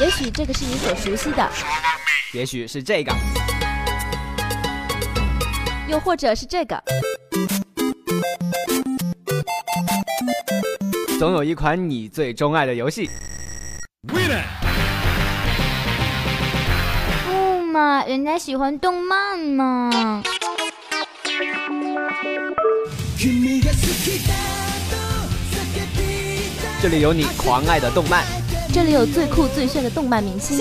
也许这个是你所熟悉的，也许是这个，又或者是这个。总有一款你最钟爱的游戏。不嘛，人家喜欢动漫嘛。这里有你狂爱的动漫，这里有最酷最炫的动漫明星，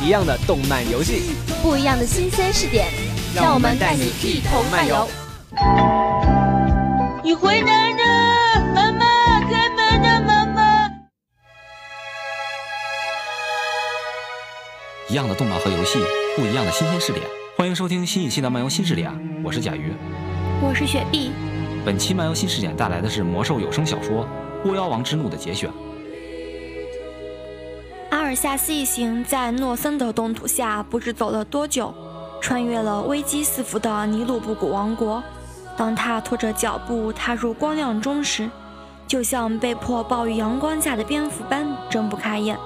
一样的动漫游戏，不一样的新鲜试点，让我们带你一同漫游。你回来了，妈妈，开门啊，妈妈！一样的动漫和游戏，不一样的新鲜试点。欢迎收听新一期的漫游新试点，我是甲鱼，我是雪碧。本期漫游新视点带来的是魔兽有声小说《巫妖王之怒》的节选。阿尔萨斯一行在诺森的冻土下不知走了多久，穿越了危机四伏的尼鲁布谷王国。当他拖着脚步踏入光亮中时，就像被迫暴雨阳光下的蝙蝠般睁不开眼。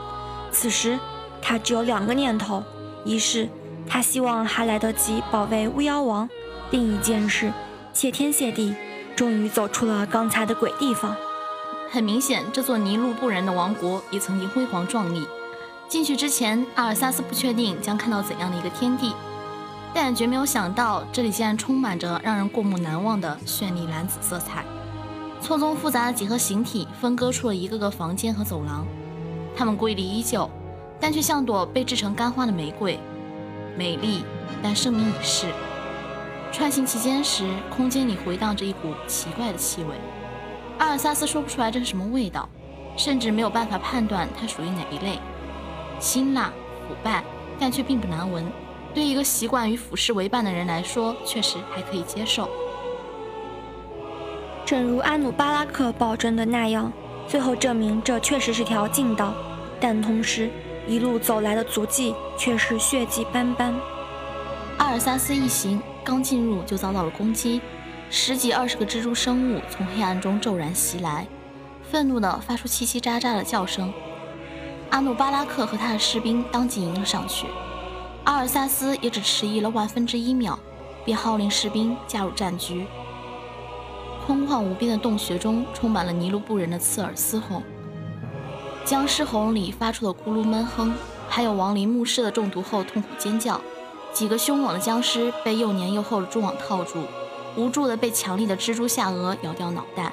此时，他只有两个念头：一是他希望还来得及保卫巫妖王；另一件事，谢天谢地。终于走出了刚才的鬼地方。很明显，这座泥路不人的王国也曾经辉煌壮丽。进去之前，阿尔萨斯不确定将看到怎样的一个天地，但绝没有想到这里竟然充满着让人过目难忘的绚丽蓝紫色彩。错综复杂的几何形体分割出了一个个房间和走廊，它们瑰丽依旧，但却像朵被制成干花的玫瑰，美丽但生命已逝。穿行其间时，空间里回荡着一股奇怪的气味。阿尔萨斯说不出来这是什么味道，甚至没有办法判断它属于哪一类。辛辣、腐败，但却并不难闻。对一个习惯与腐蚀为伴的人来说，确实还可以接受。正如阿努巴拉克保证的那样，最后证明这确实是条近道，但同时一路走来的足迹却是血迹斑斑。阿尔萨斯一行。刚进入就遭到了攻击，十几二十个蜘蛛生物从黑暗中骤然袭来，愤怒地发出叽叽喳喳的叫声。阿努巴拉克和他的士兵当即迎了上去，阿尔萨斯也只迟疑了万分之一秒，便号令士兵加入战局。空旷无边的洞穴中充满了尼禄布人的刺耳嘶吼，僵尸喉咙里发出的咕噜闷哼，还有亡灵牧师的中毒后痛苦尖叫。几个凶猛的僵尸被又黏又厚的蛛网套住，无助地被强力的蜘蛛下颚咬掉脑袋，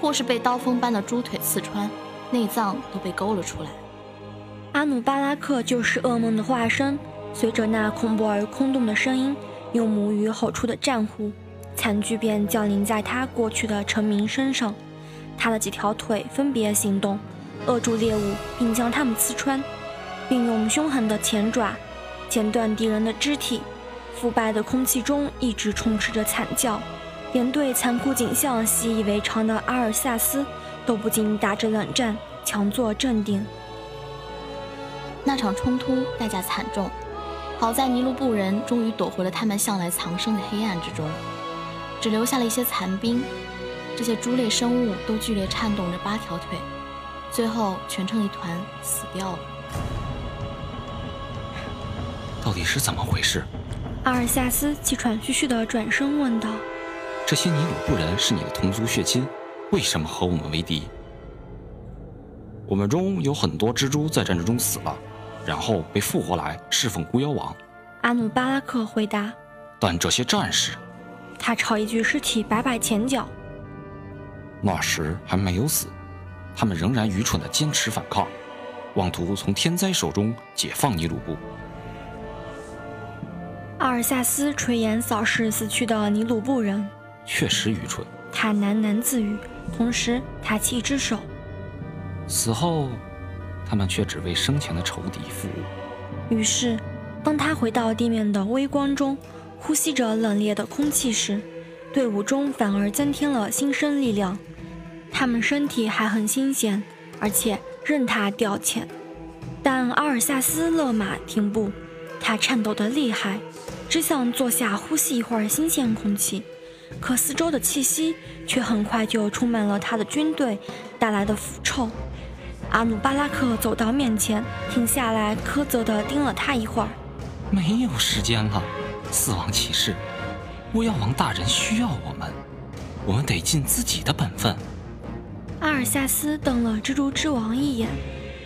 或是被刀锋般的猪腿刺穿，内脏都被勾了出来。阿努巴拉克就是噩梦的化身，随着那恐怖而空洞的声音，用母语吼出的战呼，惨剧便降临在他过去的臣民身上。他的几条腿分别行动，扼住猎物，并将它们刺穿，并用凶狠的前爪。剪断敌人的肢体，腐败的空气中一直充斥着惨叫，连对残酷景象习以为常的阿尔萨斯都不禁打着冷战，强作镇定。那场冲突代价惨重，好在尼禄布人终于躲回了他们向来藏身的黑暗之中，只留下了一些残兵。这些猪类生物都剧烈颤动着八条腿，最后蜷成一团死掉了。到底是怎么回事？阿尔萨斯气喘吁吁地转身问道：“这些尼鲁布人是你的同族血亲，为什么和我们为敌？我们中有很多蜘蛛在战争中死了，然后被复活来侍奉孤妖王。”阿努巴拉克回答：“但这些战士……”他朝一具尸体摆摆前脚：“那时还没有死，他们仍然愚蠢地坚持反抗，妄图从天灾手中解放尼鲁布。”阿尔萨斯垂眼扫视死去的尼鲁布人，确实愚蠢。他喃喃自语，同时抬起一只手。死后，他们却只为生前的仇敌服务。于是，当他回到地面的微光中，呼吸着冷冽的空气时，队伍中反而增添了新生力量。他们身体还很新鲜，而且任他调遣。但阿尔萨斯勒马停步，他颤抖得厉害。只想坐下呼吸一会儿新鲜空气，可四周的气息却很快就充满了他的军队带来的腐臭。阿努巴拉克走到面前，停下来，苛责地盯了他一会儿。没有时间了，四王骑士，巫妖王大人需要我们，我们得尽自己的本分。阿尔夏斯瞪了蜘蛛之王一眼，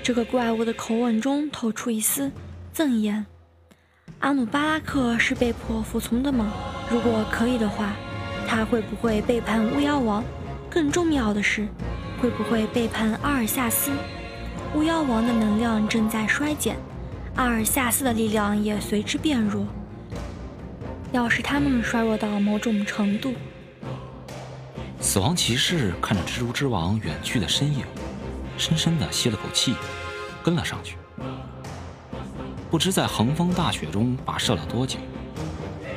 这个怪物的口吻中透出一丝憎厌。阿努巴拉克是被迫服从的吗？如果可以的话，他会不会背叛巫妖王？更重要的是，会不会背叛阿尔萨斯？巫妖王的能量正在衰减。阿尔萨斯的力量也随之变弱。要是他们衰弱到某种程度，死亡骑士看着蜘蛛之王远去的身影，深深地吸了口气，跟了上去。不知在横风大雪中跋涉了多久，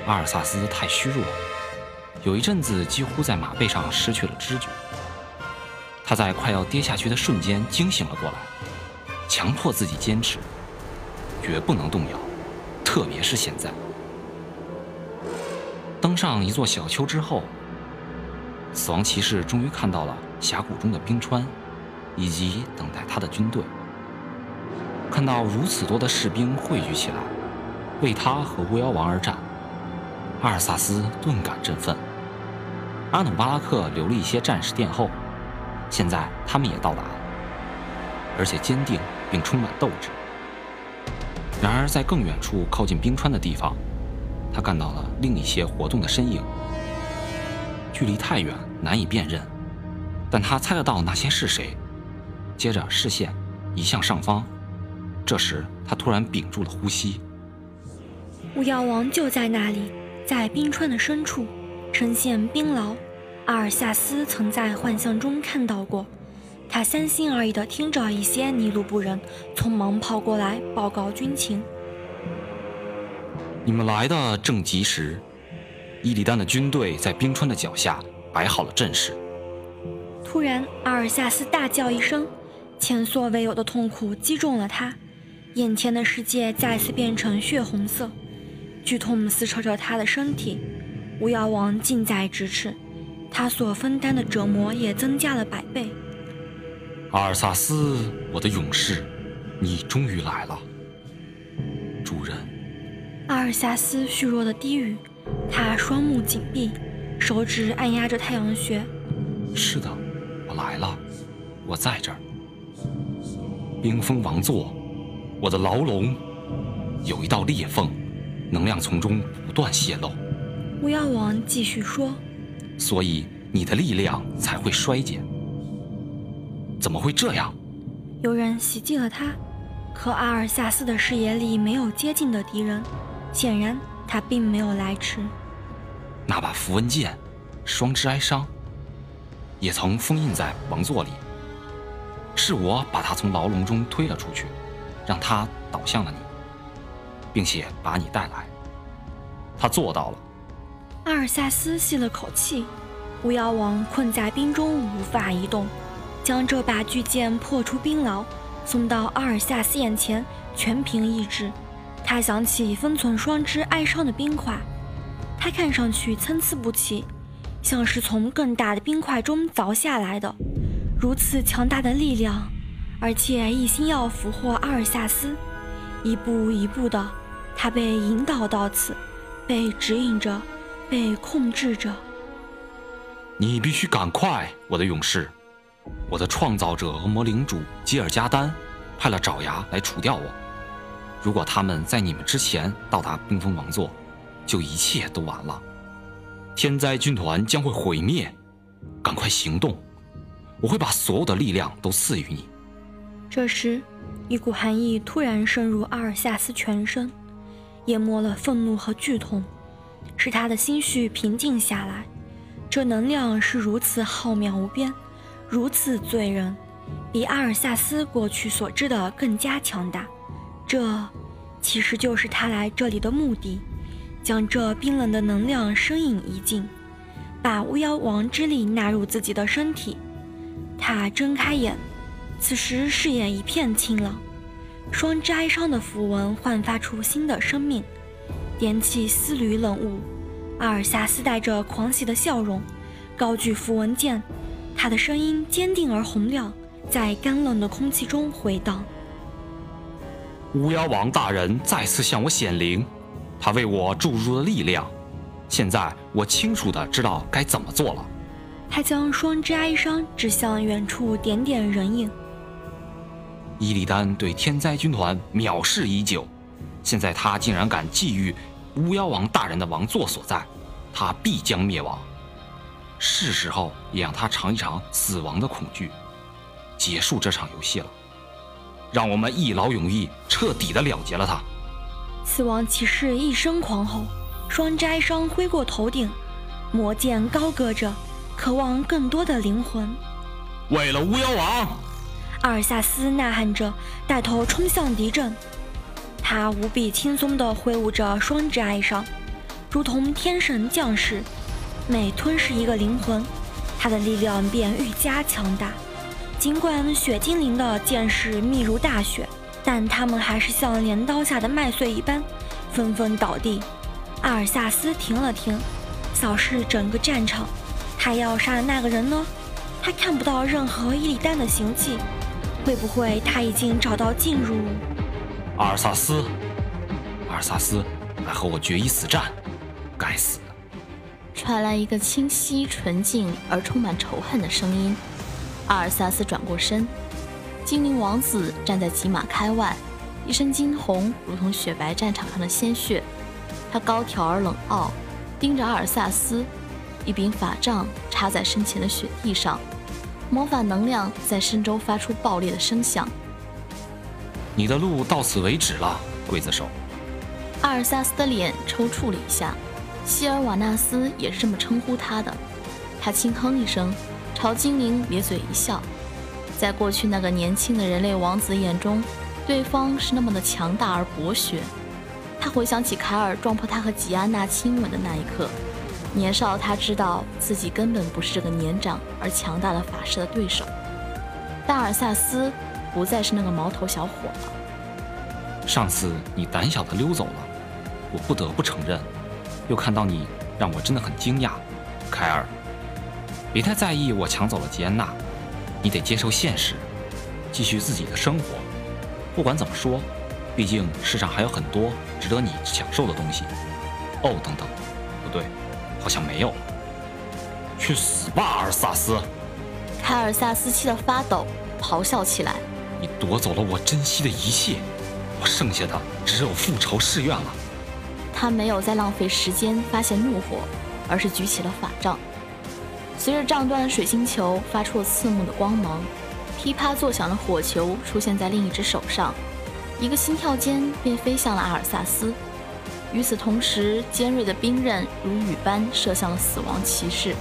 阿尔萨斯太虚弱，有一阵子几乎在马背上失去了知觉。他在快要跌下去的瞬间惊醒了过来，强迫自己坚持。绝不能动摇，特别是现在。登上一座小丘之后，死亡骑士终于看到了峡谷中的冰川，以及等待他的军队。看到如此多的士兵汇聚起来，为他和巫妖王而战，阿尔萨斯顿感振奋。阿努巴拉克留了一些战士殿后，现在他们也到达了，而且坚定并充满斗志。然而，在更远处靠近冰川的地方，他看到了另一些活动的身影。距离太远，难以辨认，但他猜得到那些是谁。接着，视线移向上方，这时他突然屏住了呼吸。巫妖王就在那里，在冰川的深处，呈现冰牢。阿尔萨斯曾在幻象中看到过。他三心二意地听着一些尼禄布人匆忙跑过来报告军情。你们来的正及时，伊利丹的军队在冰川的脚下摆好了阵势。突然，阿尔萨斯大叫一声，前所未有的痛苦击中了他，眼前的世界再次变成血红色，剧痛撕扯着他的身体。巫妖王近在咫尺，他所分担的折磨也增加了百倍。阿尔萨斯，我的勇士，你终于来了，主人。阿尔萨斯虚弱的低语，他双目紧闭，手指按压着太阳穴。是的，我来了，我在这儿。冰封王座，我的牢笼，有一道裂缝，能量从中不断泄漏。巫妖王继续说：“所以你的力量才会衰减。”怎么会这样？有人袭击了他，可阿尔萨斯的视野里没有接近的敌人，显然他并没有来迟。那把符文剑，双之哀伤，也曾封印在王座里。是我把他从牢笼中推了出去，让他倒向了你，并且把你带来。他做到了。阿尔萨斯吸了口气，巫妖王困在冰中无法移动。将这把巨剑破出冰牢，送到阿尔萨斯眼前，全凭意志。他想起封存双之哀伤的冰块，它看上去参差不齐，像是从更大的冰块中凿下来的。如此强大的力量，而且一心要俘获阿尔萨斯，一步一步的，他被引导到此，被指引着，被控制着。你必须赶快，我的勇士。我的创造者恶魔领主吉尔加丹派了爪牙来除掉我。如果他们在你们之前到达冰封王座，就一切都完了。天灾军团将会毁灭。赶快行动！我会把所有的力量都赐予你。这时，一股寒意突然渗入阿尔萨斯全身，淹没了愤怒和剧痛，使他的心绪平静下来。这能量是如此浩渺无边。如此醉人，比阿尔萨斯过去所知的更加强大。这其实就是他来这里的目的：将这冰冷的能量深饮一尽，把巫妖王之力纳入自己的身体。他睁开眼，此时视野一片清朗，双之哀伤的符文焕发出新的生命，点起丝缕冷雾。阿尔萨斯带着狂喜的笑容，高举符文剑，他的声音坚定而洪亮，在干冷的空气中回荡。巫妖王大人再次向我显灵，他为我注入了力量。现在我清楚的知道该怎么做了。他将双之哀伤指向远处点点人影。伊利丹对天灾军团藐视已久，现在他竟然敢觊觎巫妖王大人的王座所在，他必将灭亡。是时候也让他尝一尝死亡的恐惧，结束这场游戏了。让我们一劳永逸，彻底的了结了他。死亡骑士一声狂吼，双摘伤挥过头顶，魔剑高歌着，渴望更多的灵魂。为了巫妖王，阿尔萨斯呐喊着，带头冲向敌阵。他无比轻松地挥舞着双指哀伤，如同天神降世。每吞噬一个灵魂，他的力量便愈加强大。尽管雪精灵的剑势密如大雪，但他们还是像镰刀下的麦穗一般，纷纷倒地。阿尔萨斯停了停，扫视整个战场。他要杀的那个人呢？他看不到任何伊利丹的行迹，会不会他已经找到进入？阿尔萨斯，阿尔萨斯，来和我决一死战！该死！传来一个清晰、纯净而充满仇恨的声音。阿尔萨斯转过身，精灵王子站在骑马开外，一身金红，如同雪白战场上的鲜血。他高挑而冷傲，盯着阿尔萨斯，一柄法杖插在身前的雪地上，魔法能量在身周发出爆裂的声响。你的路到此为止了，刽子手。阿尔萨斯的脸抽搐了一下，希尔瓦纳斯也是这么称呼他的。他轻哼一声。朝精灵咧嘴一笑，在过去那个年轻的人类王子眼中，对方是那么的强大而博学。他回想起凯尔撞破他和吉安娜亲吻的那一刻，年少他知道自己根本不是这个年长而强大的法师的对手。但尔萨斯不再是那个毛头小伙了。上次你胆小的溜走了，我不得不承认，又看到你，让我真的很惊讶，凯尔。别太在意我抢走了吉安娜，你得接受现实，继续自己的生活。不管怎么说，毕竟世上还有很多值得你享受的东西。哦，等等，不对，好像没有。去死吧，阿尔萨斯！凯尔萨斯气得发抖，咆哮起来：“你夺走了我珍惜的一切，我剩下的只有复仇誓愿了。”他没有再浪费时间发泄怒火，而是举起了法杖。随着杖端的水晶球发出了刺目的光芒，噼啪作响的火球出现在另一只手上，一个心跳间便飞向了阿尔萨斯。与此同时，尖锐的兵刃如雨般射向了死亡骑士。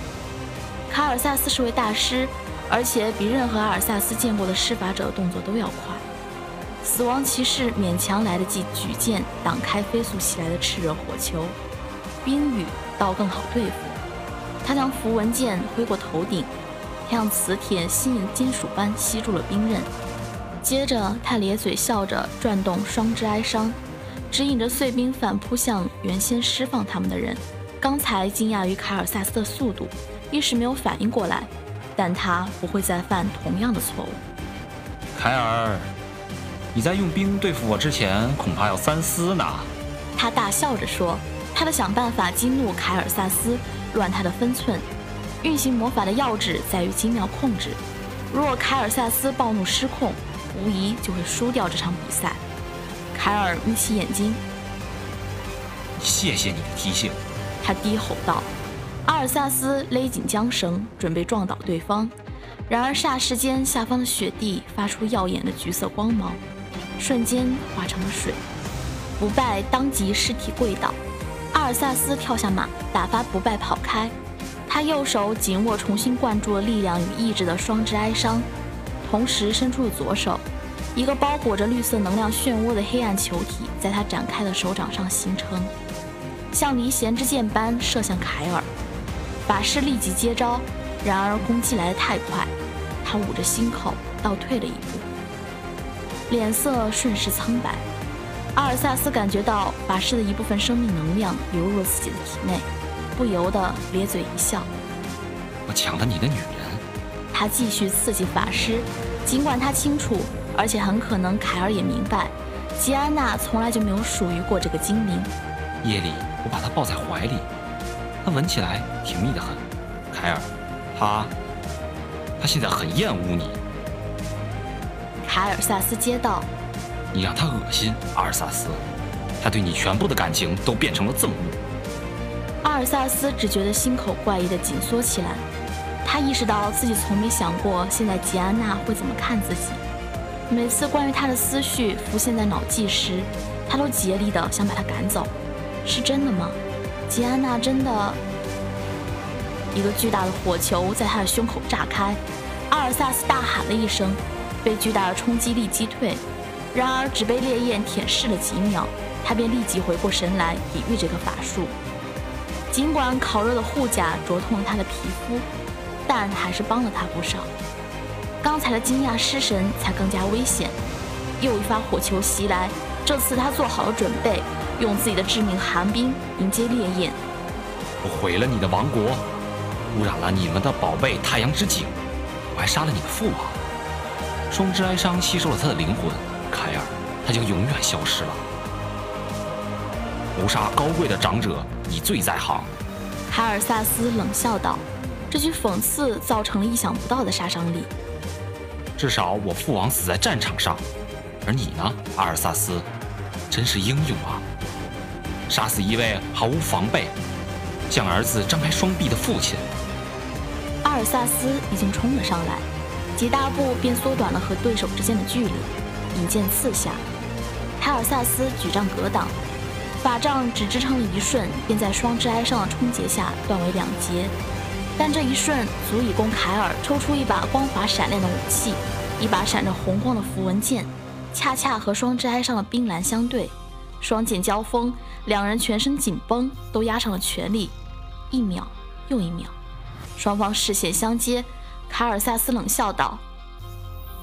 卡尔萨斯是位大师，而且比任何阿尔萨斯见过的施法者的动作都要快。死亡骑士勉强来得及举剑挡开飞速袭来的炽热火球，冰雨倒更好对付。他将符文剑挥过头顶，像磁铁吸引金属般吸住了冰刃。接着，他咧嘴笑着转动双之哀伤，指引着碎冰反扑向原先释放他们的人。刚才惊讶于凯尔萨斯的速度，一时没有反应过来，但他不会再犯同样的错误。凯尔，你在用冰对付我之前，恐怕要三思呢。他大笑着说，他的想办法激怒凯尔萨斯。乱他的分寸，运行魔法的要旨在于精妙控制。如果凯尔萨斯暴怒失控，无疑就会输掉这场比赛。凯尔眯起眼睛，谢谢你的提醒。他低吼道。阿尔萨斯勒紧缰绳，准备撞倒对方。然而霎时间，下方的雪地发出耀眼的橘色光芒，瞬间化成了水。不败当即尸体跪倒。阿尔萨斯跳下马，打发不败跑开。他右手紧握重新灌注了力量与意志的双之哀伤，同时伸出了左手，一个包裹着绿色能量漩涡的黑暗球体在他展开的手掌上形成，像离弦之箭般射向凯尔。法师立即接招，然而攻击来得太快，他捂着心口倒退了一步，脸色瞬时苍白。阿尔萨斯感觉到法师的一部分生命能量流入了自己的体内，不由得咧嘴一笑。我抢了你的女人。他继续刺激法师，尽管他清楚，而且很可能凯尔也明白，吉安娜从来就没有属于过这个精灵。夜里，我把她抱在怀里，她闻起来甜蜜的很。凯尔，她，她现在很厌恶你。凯尔萨斯接道：“你让她恶心，阿尔萨斯。她对你全部的感情都变成了憎恶。”阿尔萨斯只觉得心口怪异的紧缩起来。他意识到自己从没想过，现在吉安娜会怎么看自己。每次关于他的思绪浮现在脑际时，他都竭力的想把他赶走。是真的吗？吉安娜真的……一个巨大的火球在他的胸口炸开，阿尔萨斯大喊了一声，被巨大的冲击力击退。然而只被烈焰舔舐了几秒，他便立即回过神来抵御这个法术。尽管烤热的护甲灼痛了他的皮肤。但还是帮了他不少。刚才的惊讶失神才更加危险。又一发火球袭来，这次他做好了准备，用自己的致命寒冰迎接烈焰。我毁了你的王国，污染了你们的宝贝太阳之井，我还杀了你的父王。双之哀伤吸收了他的灵魂，凯尔，他将永远消失了。谋杀高贵的长者，你最在行。凯尔萨斯冷笑道。这句讽刺造成了意想不到的杀伤力。至少我父王死在战场上，而你呢，阿尔萨斯，真是英勇啊！杀死一位毫无防备、向儿子张开双臂的父亲。阿尔萨斯已经冲了上来，几大步便缩短了和对手之间的距离，引剑刺下。凯尔萨斯举杖格挡，法杖只支撑了一瞬，便在双之哀伤的冲击下断为两截。但这一瞬足以供凯尔抽出一把光滑闪亮的武器，一把闪着红光的符文剑，恰恰和双之哀伤的冰蓝相对。双剑交锋，两人全身紧绷，都压上了全力。一秒又一秒，双方视线相接。凯尔萨斯冷笑道：“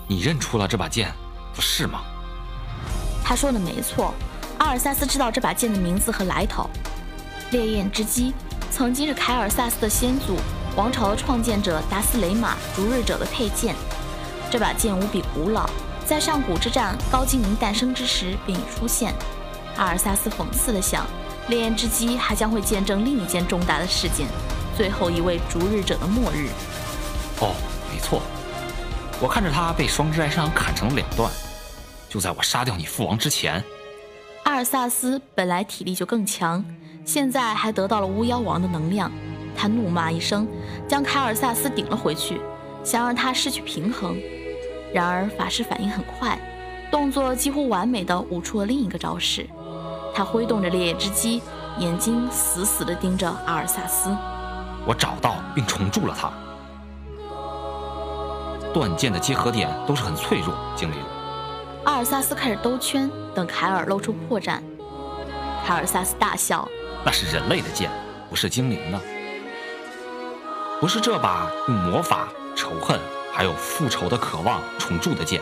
你认出了这把剑，不是吗？”他说的没错，阿尔萨斯知道这把剑的名字和来头。烈焰之击曾经是凯尔萨斯的先祖。王朝的创建者达斯雷玛逐日者的佩剑，这把剑无比古老，在上古之战高精灵诞生之时便已出现。阿尔萨斯讽刺地想，烈焰之击还将会见证另一件重大的事件——最后一位逐日者的末日。哦，没错，我看着他被双之哀伤砍成了两段，就在我杀掉你父王之前。阿尔萨斯本来体力就更强，现在还得到了巫妖王的能量。他怒骂一声，将凯尔萨斯顶了回去，想让他失去平衡。然而法师反应很快，动作几乎完美的舞出了另一个招式。他挥动着烈焰之击，眼睛死死地盯着阿尔萨斯。我找到并重铸了它。断剑的结合点都是很脆弱，精灵。阿尔萨斯开始兜圈，等凯尔露出破绽。凯尔萨斯大笑：“那是人类的剑，不是精灵的。”不是这把用魔法、仇恨还有复仇的渴望重铸的剑，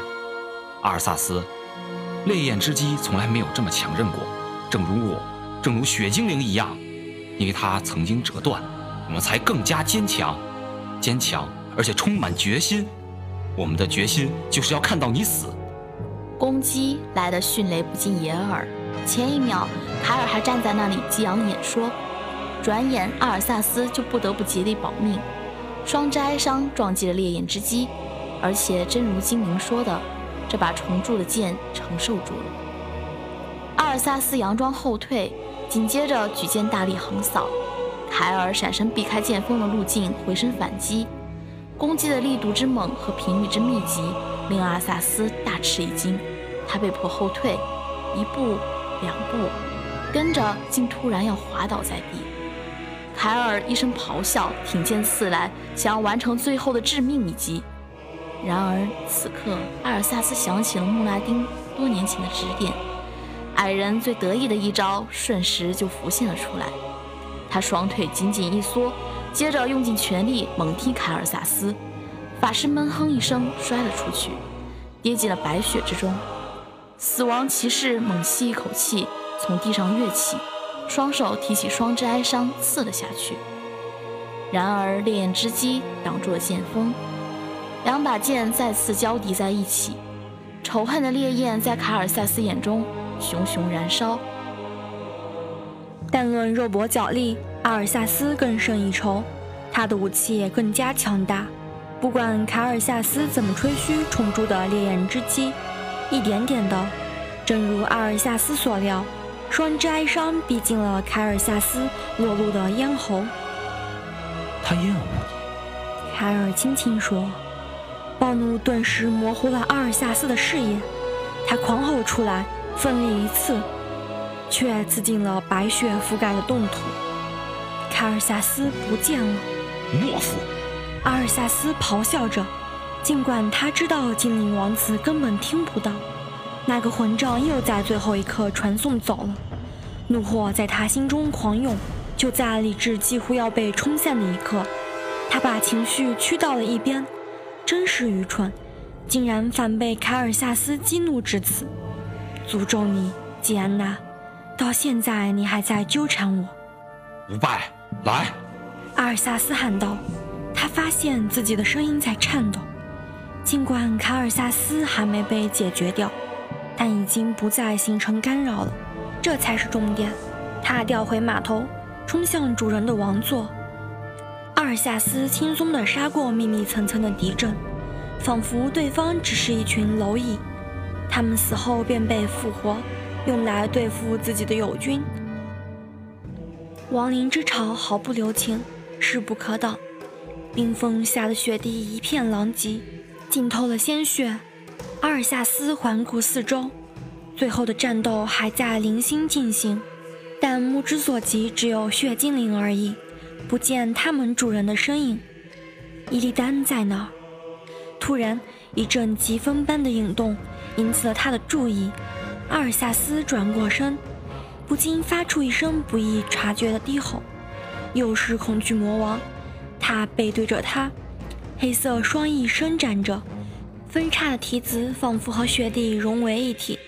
阿尔萨斯，烈焰之击从来没有这么强韧过，正如我，正如雪精灵一样，因为它曾经折断，我们才更加坚强，坚强而且充满决心。我们的决心就是要看到你死。攻击来的迅雷不及掩耳，前一秒凯尔还站在那里激昂演说。转眼，阿尔萨斯就不得不竭力保命。双之哀伤撞击了烈焰之击，而且真如精灵说的，这把重铸的剑承受住了。阿尔萨斯佯装后退，紧接着举剑大力横扫。凯尔闪身避开剑锋的路径，回身反击。攻击的力度之猛和频率之密集，令阿尔萨斯大吃一惊。他被迫后退一步、两步，跟着竟突然要滑倒在地。凯尔一声咆哮，挺剑刺来，想要完成最后的致命一击。然而此刻，阿尔萨斯想起了穆拉丁多年前的指点，矮人最得意的一招瞬时就浮现了出来。他双腿紧紧一缩，接着用尽全力猛踢凯尔萨斯。法师闷哼一声，摔了出去，跌进了白雪之中。死亡骑士猛吸一口气，从地上跃起。双手提起双之哀伤，刺了下去。然而烈焰之击挡住了剑锋，两把剑再次交抵在一起，仇恨的烈焰在卡尔萨斯眼中熊熊燃烧。但论肉搏脚力，阿尔萨斯更胜一筹，他的武器也更加强大。不管卡尔萨斯怎么吹嘘冲出的烈焰之击，一点点的，正如阿尔萨斯所料，双之哀伤逼近了凯尔萨斯裸露的咽喉。他厌恶你，凯尔轻轻说。暴怒顿时模糊了阿尔萨斯的视野，他狂吼出来，奋力一刺，却刺进了白雪覆盖的冻土。凯尔萨斯不见了。懦夫！阿尔萨斯咆哮着，尽管他知道精灵王子根本听不到。那个混账又在最后一刻传送走了，怒火在他心中狂涌。就在理智几乎要被冲散的一刻，他把情绪驱到了一边。真是愚蠢，竟然反被凯尔萨斯激怒至此。诅咒你，吉安娜！到现在你还在纠缠我。无败，来！阿尔萨斯喊道。他发现自己的声音在颤抖。尽管卡尔萨斯还没被解决掉，但已经不再形成干扰了。这才是重点。他调回马头，冲向主人的王座。阿尔萨斯轻松地杀过密密层层的敌阵，仿佛对方只是一群蝼蚁。他们死后便被复活，用来对付自己的友军。亡灵之潮毫不留情，势不可挡。冰封下的雪地一片狼藉，浸透了鲜血。阿尔萨斯环顾四周，最后的战斗还在零星进行，但目之所及只有血精灵而已，不见他们主人的身影。伊利丹在哪儿？突然，一阵疾风般的涌动引起了他的注意。阿尔萨斯转过身，不禁发出一声不易察觉的低吼。又是恐惧魔王。他背对着他，黑色双翼伸展着，分叉的蹄子仿佛和雪地融为一体。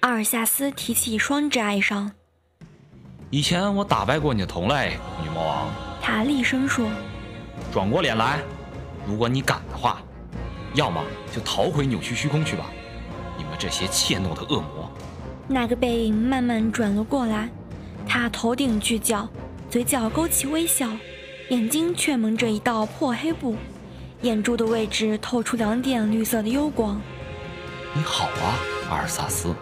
阿尔萨斯提起双指哀伤。以前我打败过你的同类，女魔王。他厉声说：“转过脸来，如果你敢的话，要么就逃回扭曲虚空去吧。你们这些怯懦的恶魔。”那个背影慢慢转了过来，他头顶巨角，嘴角勾起微笑。眼睛却蒙着一道破黑布，眼珠的位置透出两点绿色的幽光。你好啊，阿尔萨斯。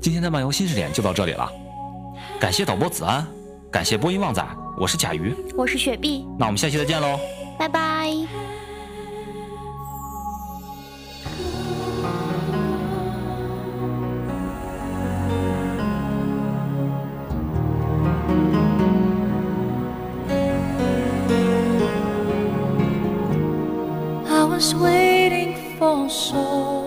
今天的漫游新视点就到这里了，感谢导播子安，感谢播音旺仔。我是甲鱼，我是雪碧，那我们下期再见喽，Bye bye. was waiting for so